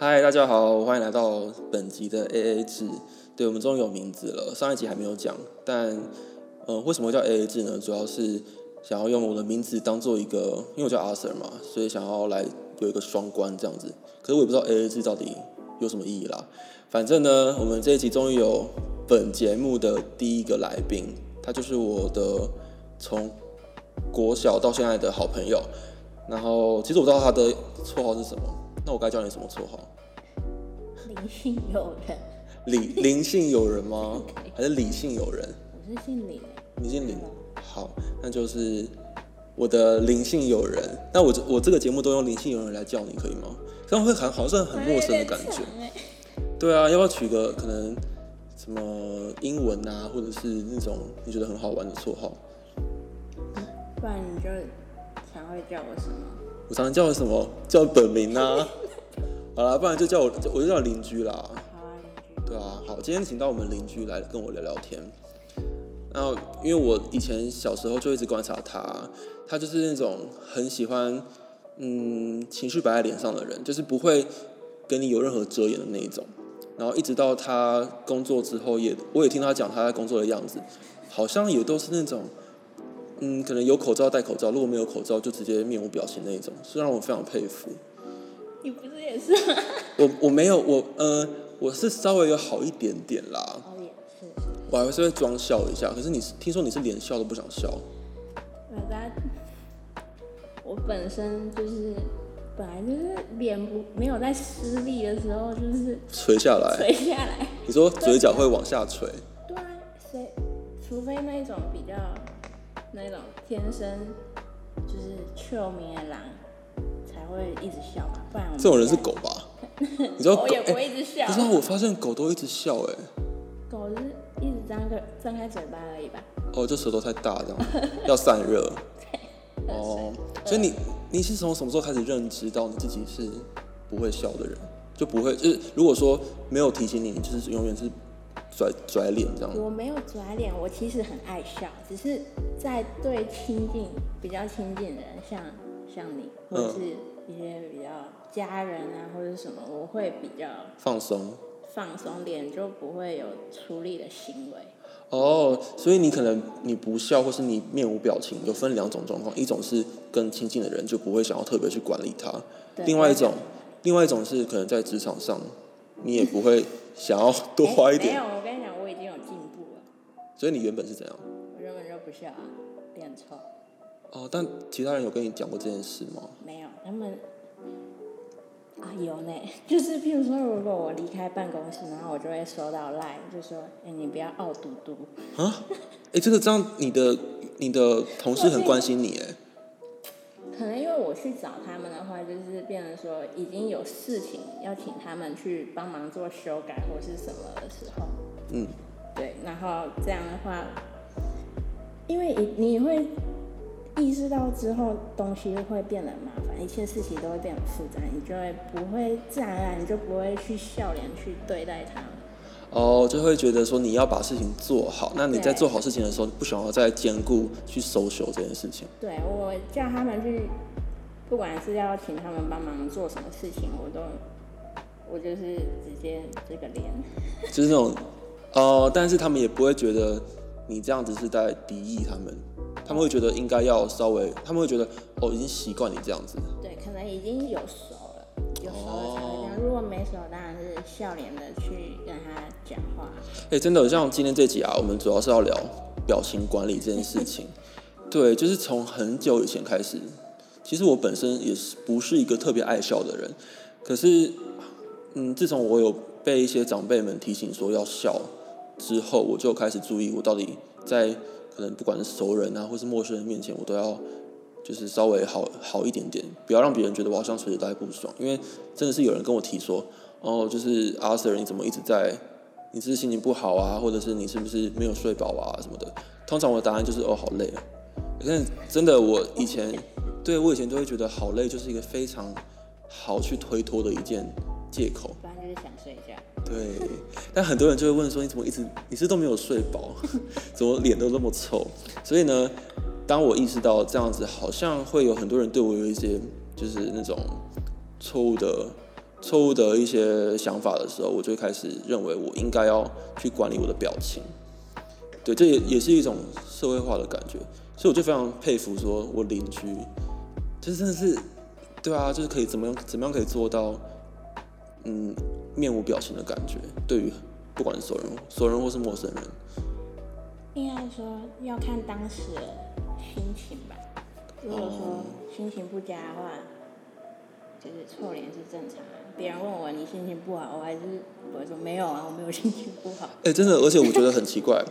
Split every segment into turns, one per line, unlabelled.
嗨，大家好，欢迎来到本集的 A A 制。对我们终于有名字了，上一集还没有讲。但，嗯，为什么叫 A A 制呢？主要是想要用我的名字当做一个，因为我叫阿 Sir 嘛，所以想要来有一个双关这样子。可是我也不知道 A A 制到底有什么意义啦。反正呢，我们这一集终于有本节目的第一个来宾，他就是我的从国小到现在的好朋友。然后，其实我知道他的绰号是什么。那我该叫你什么绰号？
灵性友人。
灵灵性友人吗？还是理性友人？
我是姓李。
你姓李？好，那就是我的灵性友人。那我我这个节目都用灵性友人来叫你，可以吗？这样会很好像很陌生的感觉。对啊，要不要取个可能什么英文啊，或者是那种你觉得很好玩的绰号？
不然你就常会叫我什么？
我常常叫什么？叫本名啊？好了，不然就叫我，我就叫邻居啦。对啊，好，今天请到我们邻居来跟我聊聊天。然后，因为我以前小时候就一直观察他，他就是那种很喜欢，嗯，情绪摆在脸上的人，就是不会跟你有任何遮掩的那一种。然后一直到他工作之后，也我也听他讲他在工作的样子，好像也都是那种。嗯，可能有口罩戴口罩，如果没有口罩就直接面无表情那一种，是让我非常佩服。
你不是也是吗？
我我没有，我呃，我是稍微有好一点点啦。
哦，也是是。
我还是会装笑一下，可是你听说你是连笑都不想笑。
我在，我本身就是本来就是脸不没有在失力的时候就是
垂下来，
垂下来。
你说嘴角会往下垂？
对啊，谁？除非那种比较。那种天生就是臭名的狼才会一直笑吧，不然
这种人是狗吧？你知道
狗也不会一直笑。
不是，我发现狗都一直笑哎。
狗是一直张个张开嘴巴而已吧？
哦，就舌头太大这样，要散热。哦，所以你你是从什么时候开始认知到你自己是不会笑的人？就不会就是如果说没有提醒你，你就是永远是。拽拽脸这样，
我没有拽脸，我其实很爱笑，只是在对亲近比较亲近的人，像像你或者是一些比较家人啊或者什么，我会比较
放松，
放松脸就不会有出力的行为。
哦，所以你可能你不笑或是你面无表情，有分两种状况，一种是跟亲近的人就不会想要特别去管理他，另外一种，另外一种是可能在职场上，你也不会想要多花一点。所以你原本是怎样？
我原本就不笑啊，脸臭。
哦，但其他人有跟你讲过这件事吗？
没有，他们啊有呢，就是譬如说，如果我离开办公室，然后我就会收到赖，就说：“哎，你不要傲嘟嘟。”
啊？哎，这个这样，你的你的同事很关心你哎。
可能因为我去找他们的话，就是变成说已经有事情要请他们去帮忙做修改或是什么的时候，嗯。对，然后这样的话，因为你你会意识到之后，东西会变得麻烦，一切事情都会变得复杂，你就会不会自然而然你就不会去笑脸去对待他。
哦，就会觉得说你要把事情做好，那你在做好事情的时候，不想要再兼顾去收手这件事情。
对我叫他们去，不管是要请他们帮忙做什么事情，我都我就是直接这个脸，
就是那种。哦，但是他们也不会觉得你这样子是在敌意他们，他们会觉得应该要稍微，他们会觉得哦，已经习惯你这样子。
对，可能已经有熟了，有熟了才会这样。如果没熟，当然是笑脸的去跟他讲话。
哎，真的，像今天这集啊，我们主要是要聊表情管理这件事情。对，就是从很久以前开始，其实我本身也是不是一个特别爱笑的人，可是，嗯，自从我有被一些长辈们提醒说要笑。之后我就开始注意，我到底在可能不管是熟人啊，或是陌生人面前，我都要就是稍微好好一点点，不要让别人觉得我好像随时都在不爽。因为真的是有人跟我提说，哦，就是阿 Sir 你怎么一直在，你是心情不好啊，或者是你是不是没有睡饱啊什么的。通常我的答案就是哦，好累啊。但真的我以前对我以前都会觉得好累，就是一个非常好去推脱的一件借口。对，但很多人就会问说：“你怎么一直你是都没有睡饱，怎么脸都那么臭？”所以呢，当我意识到这样子好像会有很多人对我有一些就是那种错误的错误的一些想法的时候，我就开始认为我应该要去管理我的表情。对，这也也是一种社会化的感觉，所以我就非常佩服，说我邻居，就真的是，对啊，就是可以怎么样怎么样可以做到，嗯，面无表情的感觉，对于不管是熟人、熟人或是陌生人，
应该说要看当时的心情吧。如果说心情不佳的话，就是臭脸是正常。别人问我你心情不好，我还是我会说没有啊，我没有心情不好。
哎，真的，而且我觉得很奇怪。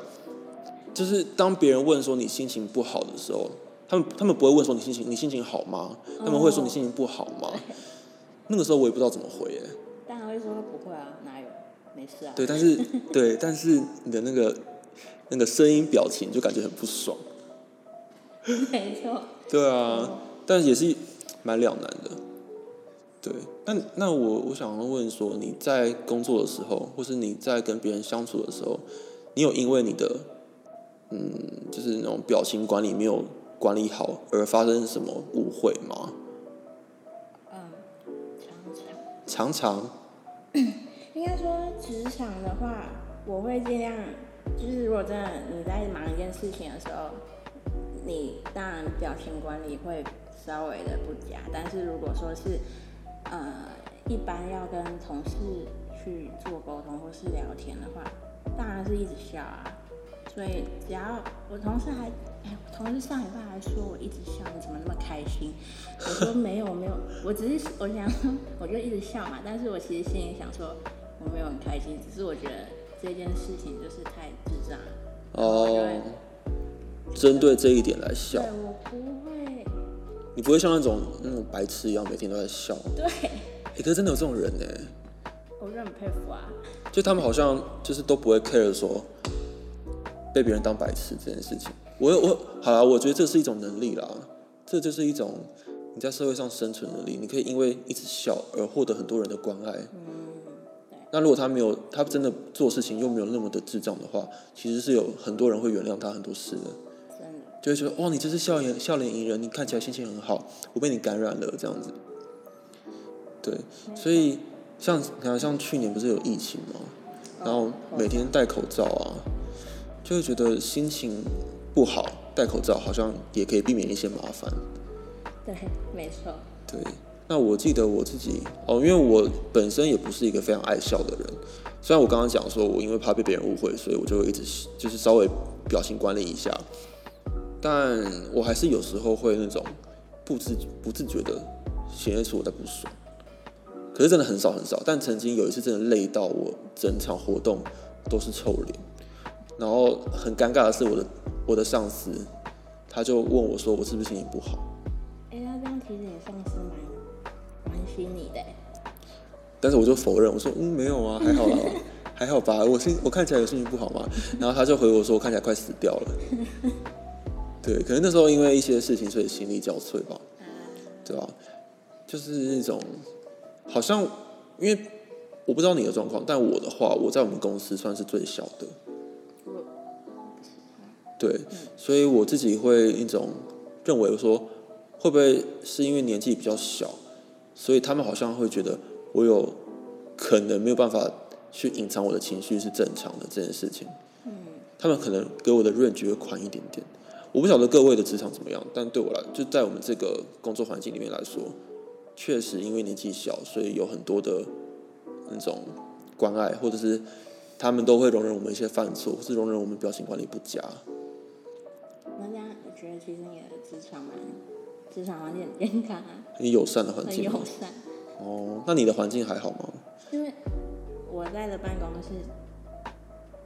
就是当别人问说你心情不好的时候，他们他们不会问说你心情你心情好吗？他们会说你心情不好吗？那个时候我也不知道怎么回耶。
当说不会啊，哪有，没事啊。
对，但是 对，但是你的那个那个声音表情就感觉很不爽。
没错。
对啊，但也是蛮两难的。对，那那我我想要问说，你在工作的时候，或是你在跟别人相处的时候，你有因为你的嗯，就是那种表情管理没有管理好，而发生什么误会吗？
嗯，常
常。常常。
应该说职场的话，我会尽量，就是如果真的你在忙一件事情的时候，你当然表情管理会稍微的不佳，但是如果说是呃一般要跟同事去做沟通或是聊天的话，当然是一直笑啊。所以只要我同事还，哎，同事上礼拜还说我一直笑，你怎么那么开心？我说没有没有，我只是我想，我就一直笑嘛。但是我其实心里想说，我没有很开心，只是我觉得这件事情就是太智障。
哦。针对这一点来笑。
对，我不会。
你不会像那种那种白痴一样每天都在笑。
对。
哎，可是真的有这种人呢。
我就很佩服啊。
就他们好像就是都不会 care 说。被别人当白痴这件事情，我我好了，我觉得这是一种能力啦，这就是一种你在社会上生存能力，你可以因为一直笑而获得很多人的关爱。嗯，那如果他没有，他真的做事情又没有那么的智障的话，其实是有很多人会原谅他很多事的。就会觉得哇，你这是笑脸笑脸迎人，你看起来心情很好，我被你感染了这样子。对，所以像你看，像去年不是有疫情吗？然后每天戴口罩啊。就会觉得心情不好，戴口罩好像也可以避免一些麻烦。
对，没错。
对，那我记得我自己哦，因为我本身也不是一个非常爱笑的人。虽然我刚刚讲说我因为怕被别人误会，所以我就会一直就是稍微表情管理一下，但我还是有时候会那种不自不自觉的显现出我在不爽。可是真的很少很少，但曾经有一次真的累到我整场活动都是臭脸。然后很尴尬的是，我的我的上司，他就问我说：“我是不是心情不好？”
哎，他这样其实也算是蛮关心你的。
但是我就否认，我说：“嗯，没有啊，还好啦，还好吧。我心我看起来有心情不好吗？”然后他就回我说：“我看起来快死掉了。”对，可能那时候因为一些事情，所以心力交瘁吧。对吧？就是那种好像，因为我不知道你的状况，但我的话，我在我们公司算是最小的。对，所以我自己会一种认为说，会不会是因为年纪比较小，所以他们好像会觉得我有可能没有办法去隐藏我的情绪是正常的这件事情。嗯，他们可能给我的 range 会宽一点点。我不晓得各位的职场怎么样，但对我来，就在我们这个工作环境里面来说，确实因为年纪小，所以有很多的那种关爱，或者是他们都会容忍我们一些犯错，或是容忍我们表情管理不佳。
那这样，我觉得其实你的职场蛮，职场环境很健康啊，
很友善的环境。
很友善。
哦，那你的环境还好吗？
因为我在的办公室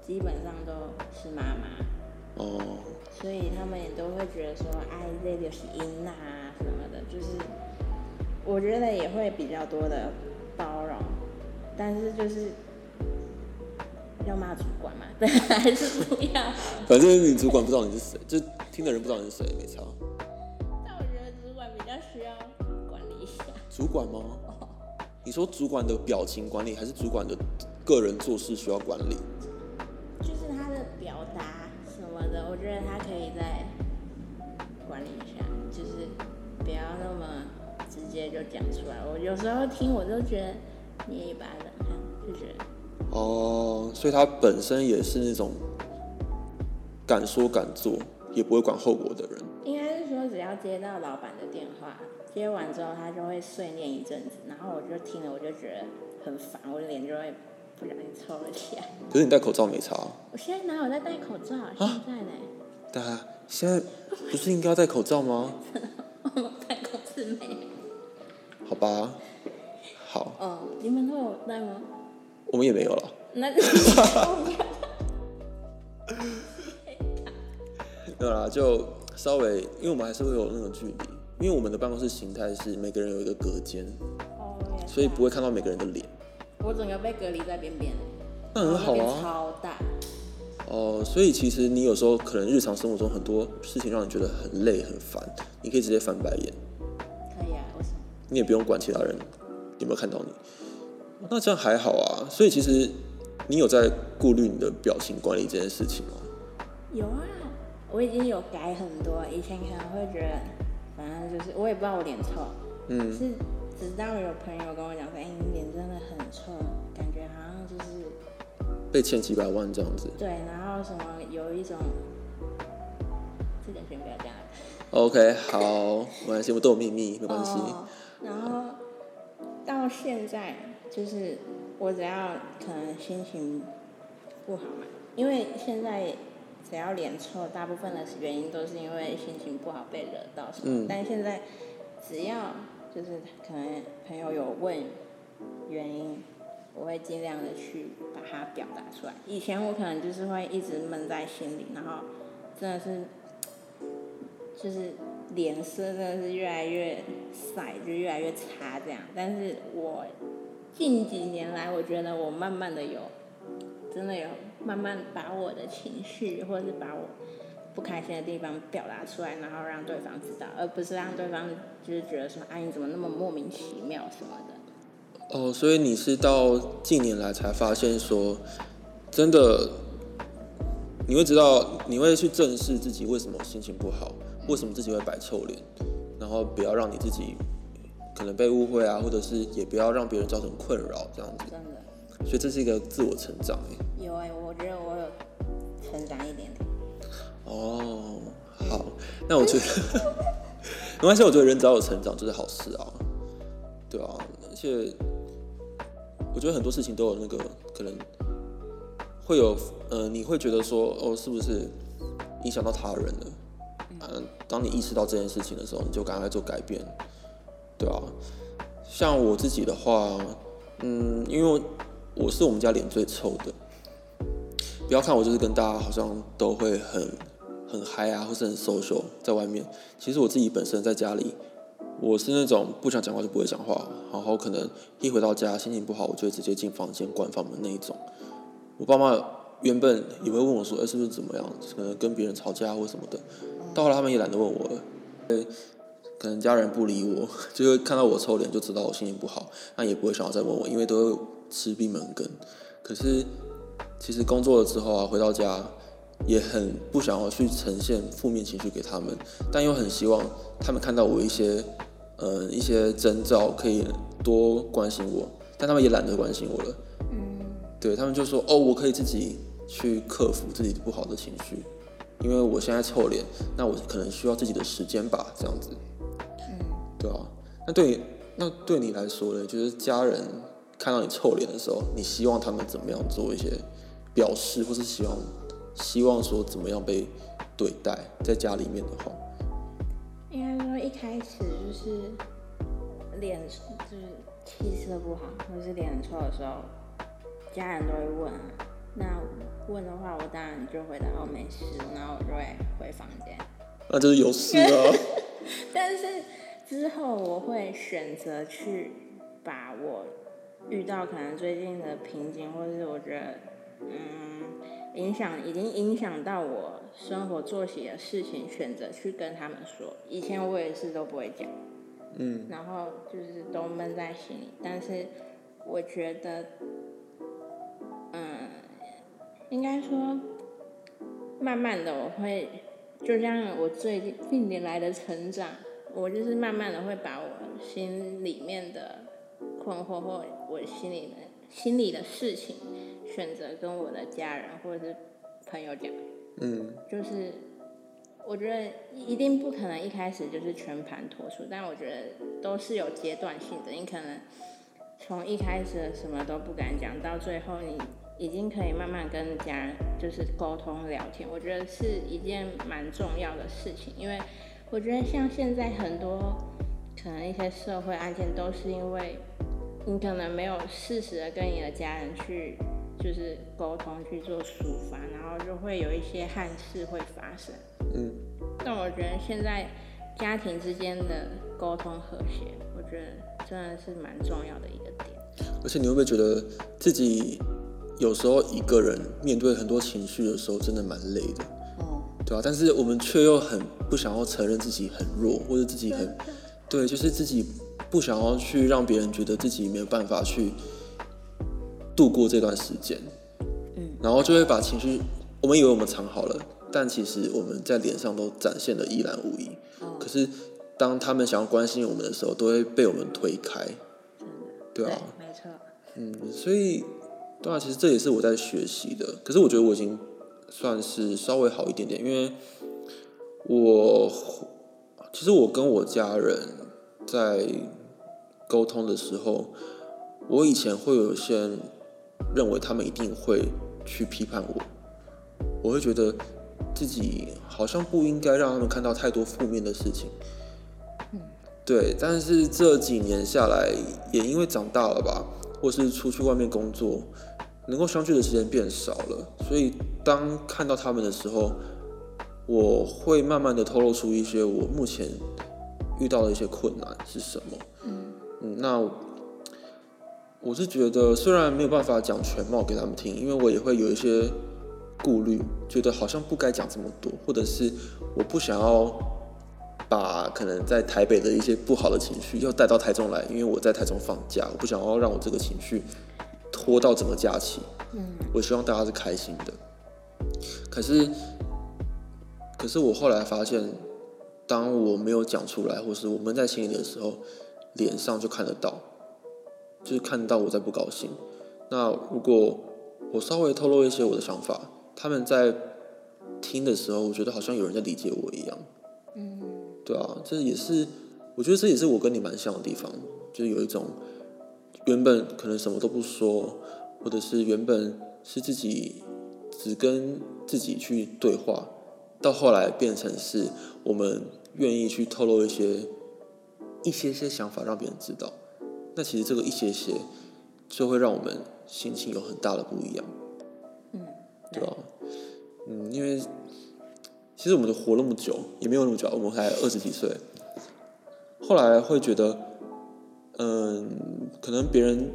基本上都是妈妈。哦。所以他们也都会觉得说，哎，这就是音啊什么的，就是我觉得也会比较多的包容，但是就是。要骂主管嘛？对，还是不要。
反正你主管不知道你是谁，就听的人不知道你是谁，没差。
但我觉得主管比较需要管理一下。
主管吗？你说主管的表情管理，还是主管的个人做事需要管理？
就是他的表达什么的，我觉得他可以再管理一下，就是不要那么直接就讲出来。我有时候听，我都觉得捏一把冷汗，就觉得。
哦，所以他本身也是那种敢说敢做，也不会管后果的人。
应该是说，只要接到老板的电话，接完之后他就会碎念一阵子，然后我就听了，我就觉得很烦，我的脸就会不小心抽了起来。
可是你戴口罩没擦。
我现在哪有在戴口罩？现在呢？
对啊，现在不是应该要戴口罩吗？
我戴口罩没。
好吧，好。
哦，你们都有戴吗？
我们也没有了。
那
没有啦，就稍微，因为我们还是会有那种距离，因为我们的办公室形态是每个人有一个隔间，
哦，
所以不会看到每个人的脸。
我整个被隔离在边边。
那很好啊。
超大。
哦，所以其实你有时候可能日常生活中很多事情让你觉得很累很烦，你可以直接翻白眼。
可以啊，为什么？
你也不用管其他人有没有看到你。那这样还好啊，所以其实你有在顾虑你的表情管理这件事情吗？
有啊，我已经有改很多。以前可能会觉得，反正就是我也不知道我脸臭，嗯，是直到有朋友跟我讲说，哎，你脸真的很臭，感觉好像就是
被欠几百万这样子。
对，然后什么有一种，这点先不要讲。
OK，好，没关系，我都有秘密，没关系。
然后到现在。就是我只要可能心情不好嘛，因为现在只要脸臭，大部分的原因都是因为心情不好被惹到什么。但现在只要就是可能朋友有问原因，我会尽量的去把它表达出来。以前我可能就是会一直闷在心里，然后真的是就是脸色真的是越来越晒，就越来越差这样。但是我。近几年来，我觉得我慢慢的有，真的有慢慢把我的情绪，或者是把我不开心的地方表达出来，然后让对方知道，而不是让对方就是觉得说，哎，你怎么那么莫名其妙什么的。
哦，所以你是到近年来才发现说，真的，你会知道，你会去正视自己为什么心情不好，为什么自己会摆臭脸，然后不要让你自己。可能被误会啊，或者是也不要让别人造成困扰，这样子。
真的。
所以这是一个自我成长
哎。有哎，我觉得我有成长一点点。
哦，好，那我觉得 没关系，我觉得人只要有成长就是好事啊，对啊，而且我觉得很多事情都有那个可能会有，呃，你会觉得说，哦，是不是影响到他人了？嗯，当你意识到这件事情的时候，你就赶快做改变。对啊，像我自己的话，嗯，因为我是我们家脸最臭的。不要看我就是跟大家好像都会很很嗨啊，或是很 social 在外面。其实我自己本身在家里，我是那种不想讲话就不会讲话，然后可能一回到家心情不好，我就会直接进房间关房门那一种。我爸妈原本也会问我说，哎，是不是怎么样？可能跟别人吵架或什么的。到后来他们也懒得问我了。可能家人不理我，就会看到我臭脸就知道我心情不好，那也不会想要再问我，因为都吃闭门羹。可是其实工作了之后啊，回到家也很不想要去呈现负面情绪给他们，但又很希望他们看到我一些呃一些征兆，可以多关心我，但他们也懒得关心我了。嗯，对他们就说哦，我可以自己去克服自己不好的情绪，因为我现在臭脸，那我可能需要自己的时间吧，这样子。嗯对啊，那对那对你来说呢？就是家人看到你臭脸的时候，你希望他们怎么样做一些表示，或是希望希望说怎么样被对待？在家里面的话，
应该说一开始就是脸就是气色不好，或是脸很臭的时候，家人都会问。那问的话，我当然就回答哦没事，然后我就会回房间。
那就是有事啊。
但是。之后我会选择去把我遇到可能最近的瓶颈，或者是我觉得嗯影响已经影响到我生活作息的事情，选择去跟他们说。以前我也是都不会讲，嗯，然后就是都闷在心里。但是我觉得，嗯，应该说慢慢的我会，就像我最近近年来的成长。我就是慢慢的会把我心里面的困惑或我心里的心里的事情，选择跟我的家人或者是朋友讲。
嗯，
就是我觉得一定不可能一开始就是全盘托出，但我觉得都是有阶段性的。你可能从一开始什么都不敢讲，到最后你已经可以慢慢跟家人就是沟通聊天，我觉得是一件蛮重要的事情。因为我觉得像现在很多可能一些社会案件，都是因为你可能没有适时的跟你的家人去。就是沟通去做抒发，然后就会有一些憾事会发生。
嗯，
但我觉得现在家庭之间的沟通和谐，我觉得真的是蛮重要的一个点。
而且你会不会觉得自己有时候一个人面对很多情绪的时候，真的蛮累的？
哦，
对啊，但是我们却又很不想要承认自己很弱，或者自己很对，就是自己不想要去让别人觉得自己没有办法去。度过这段时间，
嗯，
然后就会把情绪，我们以为我们藏好了，但其实我们在脸上都展现的一览无遗。可是当他们想要关心我们的时候，都会被我们推开。
对
啊，
没错。
嗯，所以对啊，其实这也是我在学习的。可是我觉得我已经算是稍微好一点点，因为我其实我跟我家人在沟通的时候，我以前会有些人。认为他们一定会去批判我，我会觉得自己好像不应该让他们看到太多负面的事情。
嗯，
对。但是这几年下来，也因为长大了吧，或是出去外面工作，能够相聚的时间变少了，所以当看到他们的时候，我会慢慢的透露出一些我目前遇到的一些困难是什么。那。我是觉得，虽然没有办法讲全貌给他们听，因为我也会有一些顾虑，觉得好像不该讲这么多，或者是我不想要把可能在台北的一些不好的情绪要带到台中来，因为我在台中放假，我不想要让我这个情绪拖到整个假期。
嗯，
我希望大家是开心的。可是，可是我后来发现，当我没有讲出来，或是我闷在心里的时候，脸上就看得到。就是看到我在不高兴，那如果我稍微透露一些我的想法，他们在听的时候，我觉得好像有人在理解我一样。
嗯，
对啊，这也是我觉得这也是我跟你蛮像的地方，就是有一种原本可能什么都不说，或者是原本是自己只跟自己去对话，到后来变成是我们愿意去透露一些一些些想法，让别人知道。那其实这个一些些，就会让我们心情有很大的不一样，
嗯，
对吧？嗯，因为其实我们都活那么久，也没有那么久，我们才二十几岁。后来会觉得，嗯，可能别人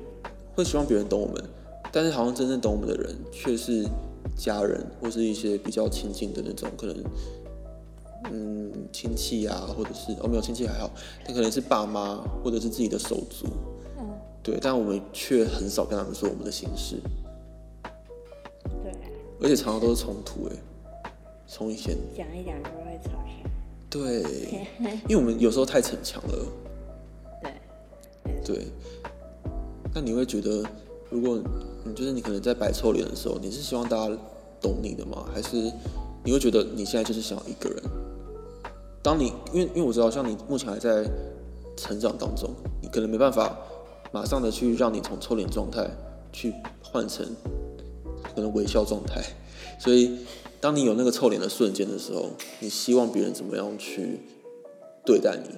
会希望别人懂我们，但是好像真正懂我们的人，却是家人或是一些比较亲近的那种，可能。嗯，亲戚啊，或者是哦，没有亲戚还好，但可能是爸妈或者是自己的手足，
嗯，
对，但我们却很少跟他们说我们的心事，
对，
而且常常都是冲突，哎，从以前
讲一讲就会吵架，
对，因为我们有时候太逞强了，
对，
对，那你会觉得，如果你就是你可能在摆臭脸的时候，你是希望大家懂你的吗？还是你会觉得你现在就是想要一个人？当你因为因为我知道，像你目前还在成长当中，你可能没办法马上的去让你从臭脸状态去换成可能微笑状态，所以当你有那个臭脸的瞬间的时候，你希望别人怎么样去对待你？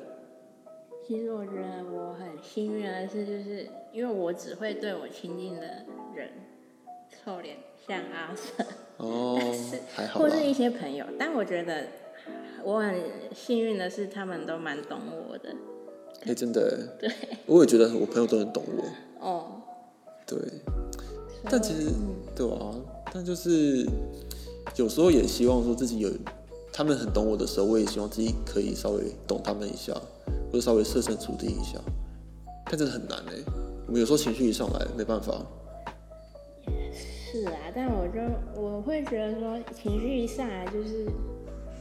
其实我觉得我很幸运的是，就是因为我只会对我亲近的人臭脸，像阿瑟
哦，还好，
或是一些朋友，但我觉得。我很幸运的是，他们都蛮懂我的。
哎，真的。
对。
我也觉得我朋友都很懂
我。哦。
对。但其实，对啊，但就是有时候也希望说自己有他们很懂我的时候，我也希望自己可以稍微懂他们一下，或者稍微设身处地一下。但真的很难哎，我们有时候情绪一上来，没办法。
是啊，但我就我会觉得说，情绪一上来就是。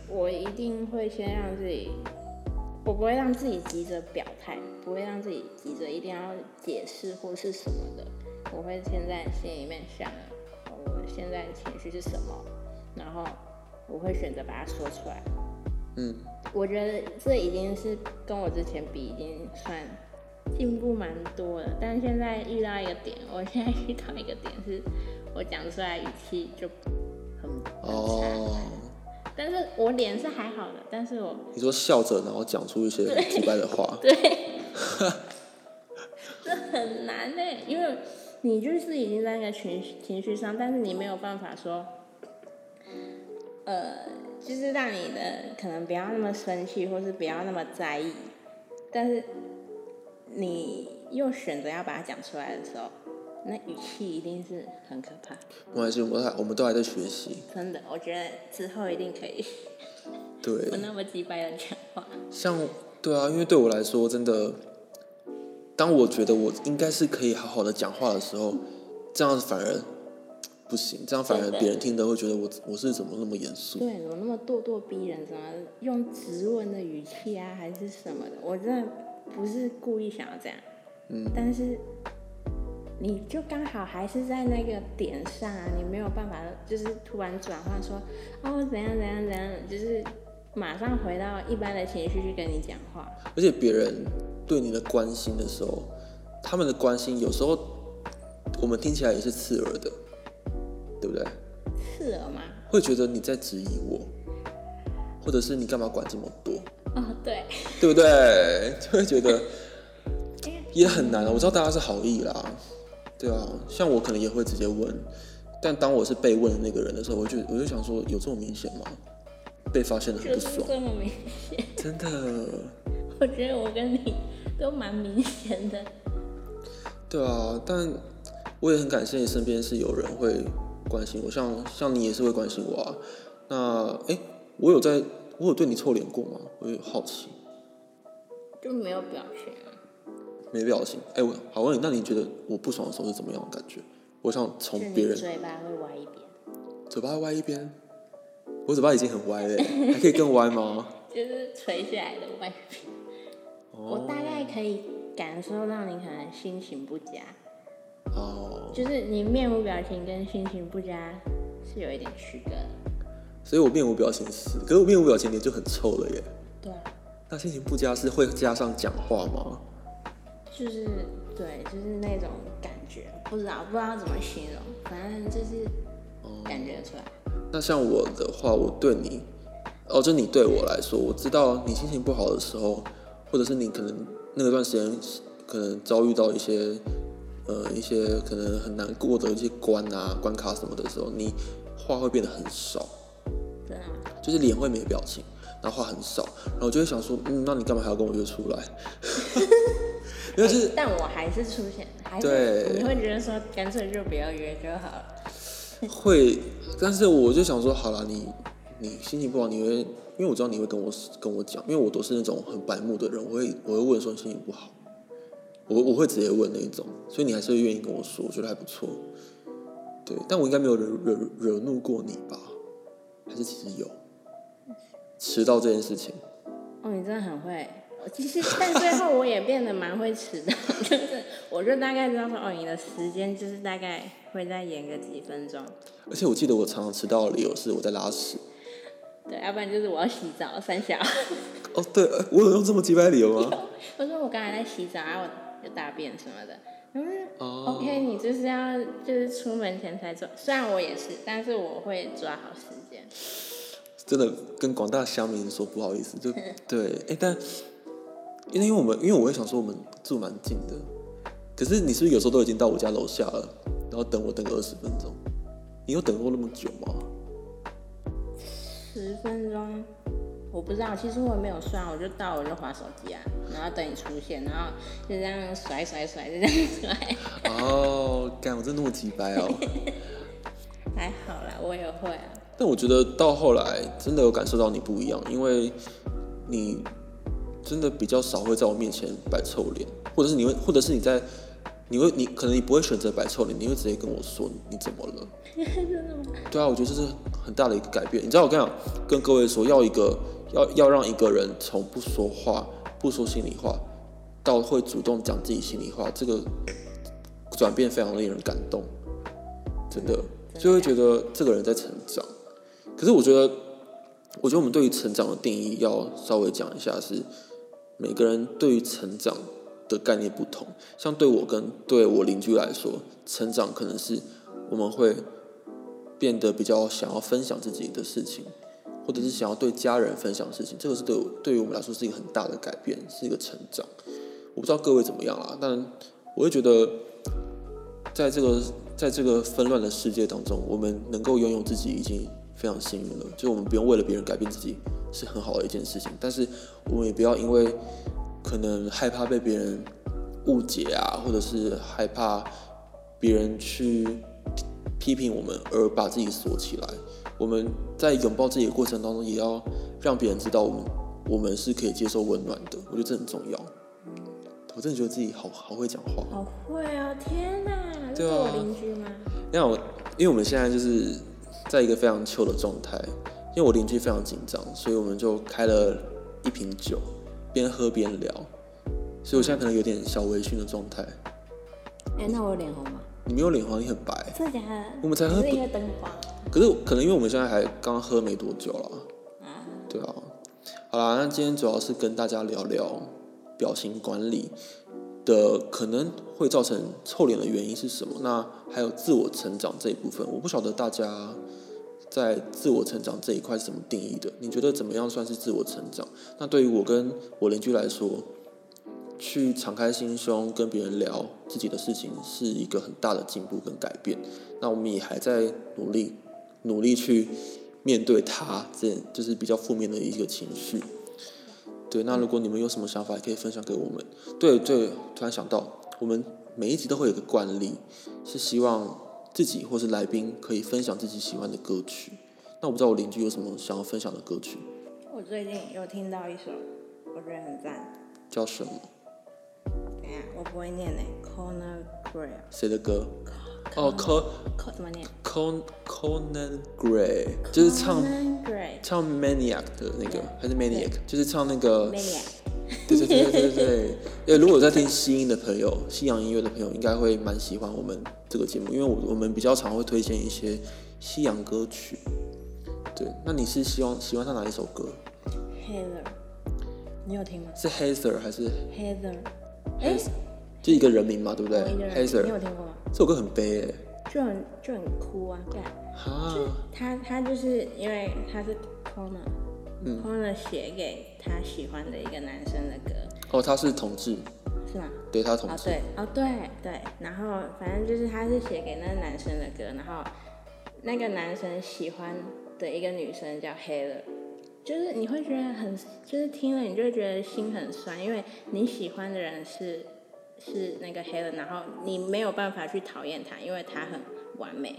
我一定会先让自己我不会让自己急着表态，不会让自己急着一定要解释或是什么的。我会先在心里面想，我现在情绪是什么，然后我会选择把它说出来。嗯，我觉得这已经是跟我之前比已经算进步蛮多了。但是现在遇到一个点，我现在遇到一个点是，我讲出来语气就很哦。但是我脸是还好的，但是我
你说笑着然后讲出一些奇怪的话，
对，这很难呢，因为你就是已经在那个情情绪上，但是你没有办法说，呃，就是让你的可能不要那么生气，或是不要那么在意，但是你又选择要把它讲出来的时候。那语气一定是很可怕。
没关系，我我们都还在学习。
真的，我觉得之后一定可以。
对。
不那么直白的讲话。
像，对啊，因为对我来说，真的，当我觉得我应该是可以好好的讲话的时候，这样反而不行，这样反而别人听的会觉得我我是怎么那么严肃？
对，怎么那么咄咄逼人？怎么用质问的语气啊，还是什么的？我真的不是故意想要这样。嗯。但是。你就刚好还是在那个点上啊，你没有办法，就是突然转换说，哦怎样怎样怎样，就是马上回到一般的情绪去跟你讲话。
而且别人对你的关心的时候，他们的关心有时候我们听起来也是刺耳的，对不对？
刺耳吗？
会觉得你在质疑我，或者是你干嘛管这么多？
哦，对，
对不对？就会觉得 也很难。我知道大家是好意啦。对啊，像我可能也会直接问，但当我是被问的那个人的时候，我就我就想说，有这么明显吗？被发现的很不爽，
这么明显，
真的。
我觉得我跟你都蛮明显的。
对啊，但我也很感谢你身边是有人会关心我，像像你也是会关心我啊。那哎，我有在，我有对你臭脸过吗？我有好奇。
就没有表现。
没表情，哎，我好问你，那你觉得我不爽的时候是怎么样的感觉？我想从别人
嘴巴会歪一边，
嘴巴歪一边，我嘴巴已经很歪了，还可以更歪吗？
就是垂下来的歪边。我大概可以感受到你可能心情不佳。哦。就是你面无表情跟心情不佳是有一点区隔。
所以我面无表情是，可是我面无表情脸就很臭了耶。
对。
那心情不佳是会加上讲话吗？
就是对，就是那种感觉，不知道不知道怎么形容，反正就是感觉出来。
那像我的话，我对你，哦，就你对我来说，我知道你心情不好的时候，或者是你可能那段时间可能遭遇到一些呃一些可能很难过的一些关啊关卡什么的时候，你话会变得很少，
对啊，
就是脸会没表情，然后话很少，然后我就会想说，嗯，那你干嘛还要跟我约出来？
但我还是出现，还是你会觉得说干脆就不要约就好了。
会，但是我就想说，好了，你你心情不好，你会因为我知道你会跟我跟我讲，因为我都是那种很白目的人，我会我会问说你心情不好，我我会直接问那种，所以你还是会愿意跟我说，我觉得还不错。对，但我应该没有惹惹惹怒过你吧？还是其实有迟到这件事情？
哦，你真的很会。其实，但最后我也变得蛮会迟到，就是我就大概知道说，哦，你的时间就是大概会再延个几分钟。
而且我记得我常常迟到的理由是我在拉屎。
对，要不然就是我要洗澡，三小。
哦，对，我有用这么几百理由吗？
我说我刚才在洗澡，然后有大便什么的。嗯，OK，你就是要就是出门前才做，虽然我也是，但是我会抓好时间。
真的跟广大乡民说不好意思，就 对，哎，但。因为因为我们因为我会想说我们住蛮近的，可是你是不是有时候都已经到我家楼下了，然后等我等个二十分钟？你有等过那么久吗？
十分钟，我不知道，其实我也没有算，我就到我就划手机啊，然后等你出现，然后就这样甩甩甩，就这样甩。
哦，干，我真的那么急白哦。
还好啦，我也会啊。
但我觉得到后来真的有感受到你不一样，因为你。真的比较少会在我面前摆臭脸，或者是你会，或者是你在，你会，你可能你不会选择摆臭脸，你会直接跟我说你怎么了？对啊，我觉得这是很大的一个改变。你知道我跟你讲，跟各位说，要一个要要让一个人从不说话不说心里话，到会主动讲自己心里话，这个转变非常令人感动，真的就会觉得这个人在成长。可是我觉得，我觉得我们对于成长的定义要稍微讲一下，是每个人对于成长的概念不同。像对我跟对我邻居来说，成长可能是我们会变得比较想要分享自己的事情。或者是想要对家人分享事情，这个是对对于我们来说是一个很大的改变，是一个成长。我不知道各位怎么样啦，但我会觉得，在这个在这个纷乱的世界当中，我们能够拥有自己已经非常幸运了。就我们不用为了别人改变自己，是很好的一件事情。但是我们也不要因为可能害怕被别人误解啊，或者是害怕别人去批评我们而把自己锁起来。我们在拥抱自己的过程当中，也要让别人知道我们我们是可以接受温暖的。我觉得这很重要。我真的觉得自己好好会讲话。
好会哦！天哪，这是我邻居吗？
因为我因为我们现在就是在一个非常糗的状态，因为我邻居非常紧张，所以我们就开了一瓶酒，边喝边聊。所以我现在可能有点小微醺的状态。
哎，那我脸红吗？
你没有脸红，你很白。
真的假的？
我们才喝。
是因为灯光。
可是可能因为我们现在还刚喝没多久了，对啊，好啦，那今天主要是跟大家聊聊表情管理的可能会造成臭脸的原因是什么？那还有自我成长这一部分，我不晓得大家在自我成长这一块是怎么定义的？你觉得怎么样算是自我成长？那对于我跟我邻居来说，去敞开心胸跟别人聊自己的事情是一个很大的进步跟改变。那我们也还在努力。努力去面对他，这就是比较负面的一个情绪。对，那如果你们有什么想法，也可以分享给我们。对对，突然想到，我们每一集都会有个惯例，是希望自己或是来宾可以分享自己喜欢的歌曲。那我不知道我邻居有什么想要分享的歌曲。
我最近有听到一首，我觉得很赞。
叫什么？
等下，我不会念诶。Corner Gray。
谁的歌？哦，Co
Co 怎么念
？Con Conan Gray 就是唱唱 Maniac 的那个，还是 Maniac？就是唱那个
Maniac。
对对对对对对。如果在听西音的朋友，西洋音乐的朋友，应该会蛮喜欢我们这个节目，因为我我们比较常会推荐一些西洋歌曲。对，那你是希望喜欢他哪一首歌
？Heather，你有听吗？
是 Heather 还是
Heather？哎。
就一个人名嘛，对不对
？Heather，你有听过吗？
这首歌很悲哎，
就很就很哭啊，对。就他他就是因为他是 Corner，Corner 写给他喜欢的一个男生的歌。
哦，他是同志，
是吗？
对，他同
志。哦，对，哦，对对。然后反正就是他是写给那个男生的歌，然后那个男生喜欢的一个女生叫 Heather，就是你会觉得很，就是听了你就会觉得心很酸，因为你喜欢的人是。是那个黑人，然后你没有办法去讨厌他，因为他很完美。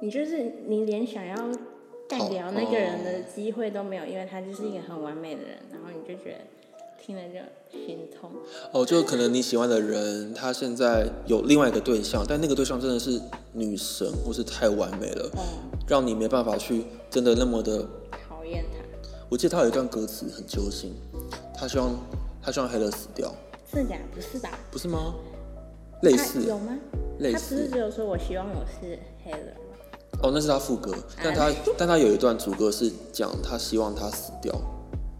你就是你连想要代表那个人的机会都没有，因为他就是一个很完美的人，然后你就觉得听了就心痛。
哦，就可能你喜欢的人，他现在有另外一个对象，但那个对象真的是女神，或是太完美了，让你没办法去真的那么的
讨厌他。
我记得他有一段歌词很揪心，他希望他希望黑人死掉。
是假？不是吧？
不是吗？类似
有吗？
类似。
他不是只有说我希望我是黑人
哦，那是他副歌，但他 但他有一段主歌是讲他希望他死掉，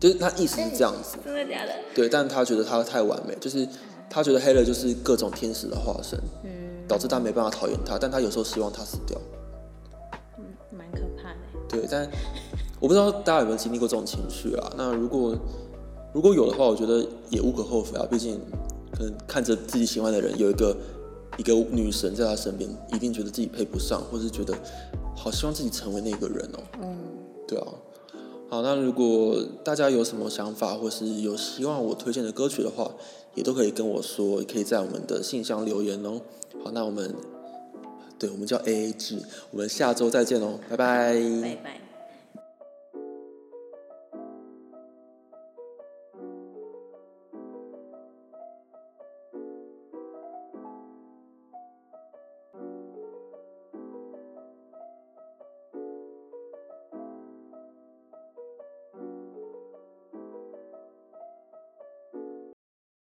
就是他意思是这样子。
真的假的？
对，但他觉得他太完美，就是他觉得黑人就是各种天使的化身，嗯，导致他没办法讨厌他，但他有时候希望他死掉。
嗯，蛮可怕的。
对，但我不知道大家有没有经历过这种情绪啊？那如果。如果有的话，我觉得也无可厚非啊。毕竟，可能看着自己喜欢的人有一个一个女神在他身边，一定觉得自己配不上，或是觉得好希望自己成为那个人哦。嗯，对啊。好，那如果大家有什么想法，或是有希望我推荐的歌曲的话，也都可以跟我说，也可以在我们的信箱留言哦。好，那我们对我们叫 A A 制，我们下周再见喽，拜拜。
拜拜。